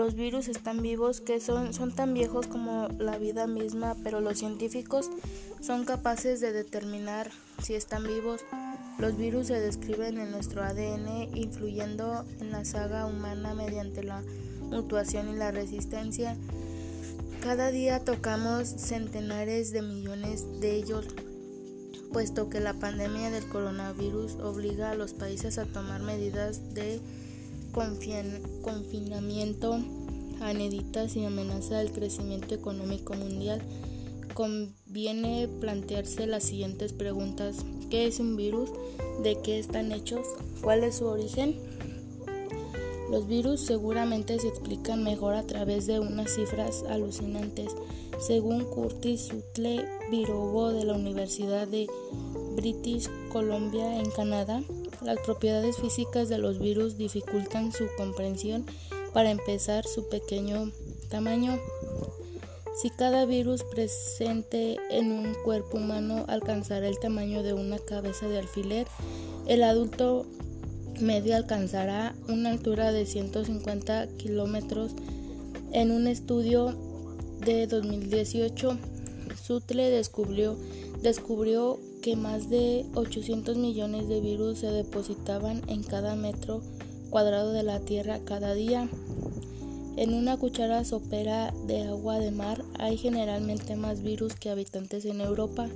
los virus están vivos, que son, son tan viejos como la vida misma, pero los científicos son capaces de determinar si están vivos. Los virus se describen en nuestro ADN, influyendo en la saga humana mediante la mutuación y la resistencia. Cada día tocamos centenares de millones de ellos, puesto que la pandemia del coronavirus obliga a los países a tomar medidas de confinamiento inéditas y amenaza el crecimiento económico mundial. Conviene plantearse las siguientes preguntas. ¿Qué es un virus? ¿De qué están hechos? ¿Cuál es su origen? Los virus seguramente se explican mejor a través de unas cifras alucinantes. Según Curtis Sutle, virólogo de la Universidad de British Columbia en Canadá, las propiedades físicas de los virus dificultan su comprensión. Para empezar, su pequeño tamaño. Si cada virus presente en un cuerpo humano alcanzara el tamaño de una cabeza de alfiler, el adulto medio alcanzará una altura de 150 kilómetros. En un estudio de 2018, Sutle descubrió, descubrió que más de 800 millones de virus se depositaban en cada metro cuadrado de la Tierra cada día. En una cuchara sopera de agua de mar hay generalmente más virus que habitantes en Europa.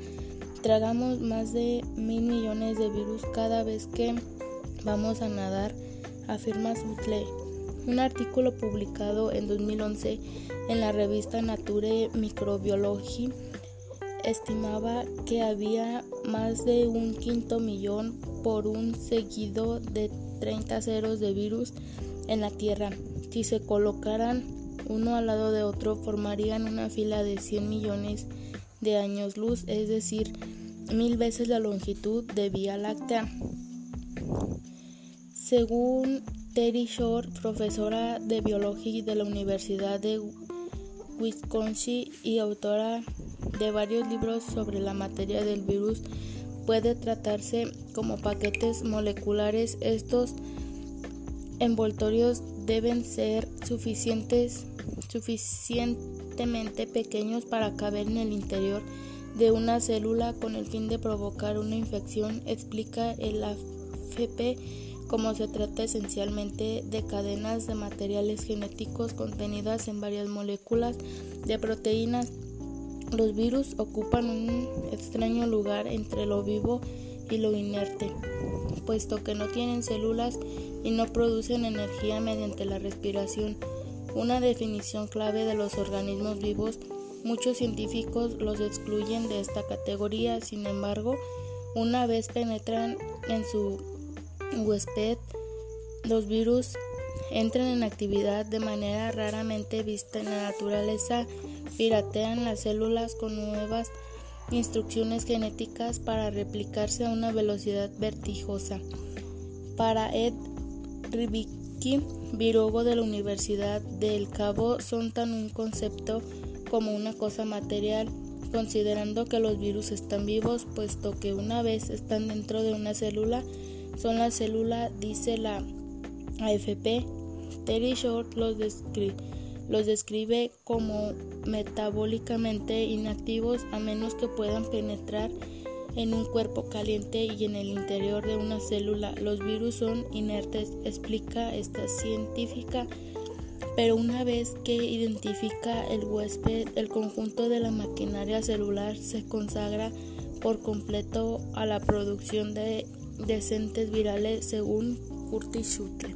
Tragamos más de mil millones de virus cada vez que vamos a nadar, afirma Sutle. Un artículo publicado en 2011 en la revista Nature Microbiology estimaba que había más de un quinto millón por un seguido de 30 ceros de virus en la Tierra. Si se colocaran uno al lado de otro, formarían una fila de 100 millones de años luz, es decir, mil veces la longitud de Vía Láctea. Según Terry Shore, profesora de biología de la Universidad de Wisconsin y autora de varios libros sobre la materia del virus, puede tratarse como paquetes moleculares. Estos envoltorios deben ser suficientes, suficientemente pequeños para caber en el interior de una célula con el fin de provocar una infección, explica el AFP como se trata esencialmente de cadenas de materiales genéticos contenidas en varias moléculas de proteínas. Los virus ocupan un extraño lugar entre lo vivo y lo inerte, puesto que no tienen células y no producen energía mediante la respiración. Una definición clave de los organismos vivos, muchos científicos los excluyen de esta categoría, sin embargo, una vez penetran en su huésped, los virus entran en actividad de manera raramente vista en la naturaleza, piratean las células con nuevas instrucciones genéticas para replicarse a una velocidad vertigosa. Para Ed Ribicki, virólogo de la Universidad del Cabo, son tan un concepto como una cosa material, considerando que los virus están vivos, puesto que una vez están dentro de una célula, son la célula, dice la AFP. Terry Short los, los describe como metabólicamente inactivos a menos que puedan penetrar en un cuerpo caliente y en el interior de una célula. Los virus son inertes, explica esta científica, pero una vez que identifica el huésped, el conjunto de la maquinaria celular se consagra por completo a la producción de decentes virales según Curtis Schutter.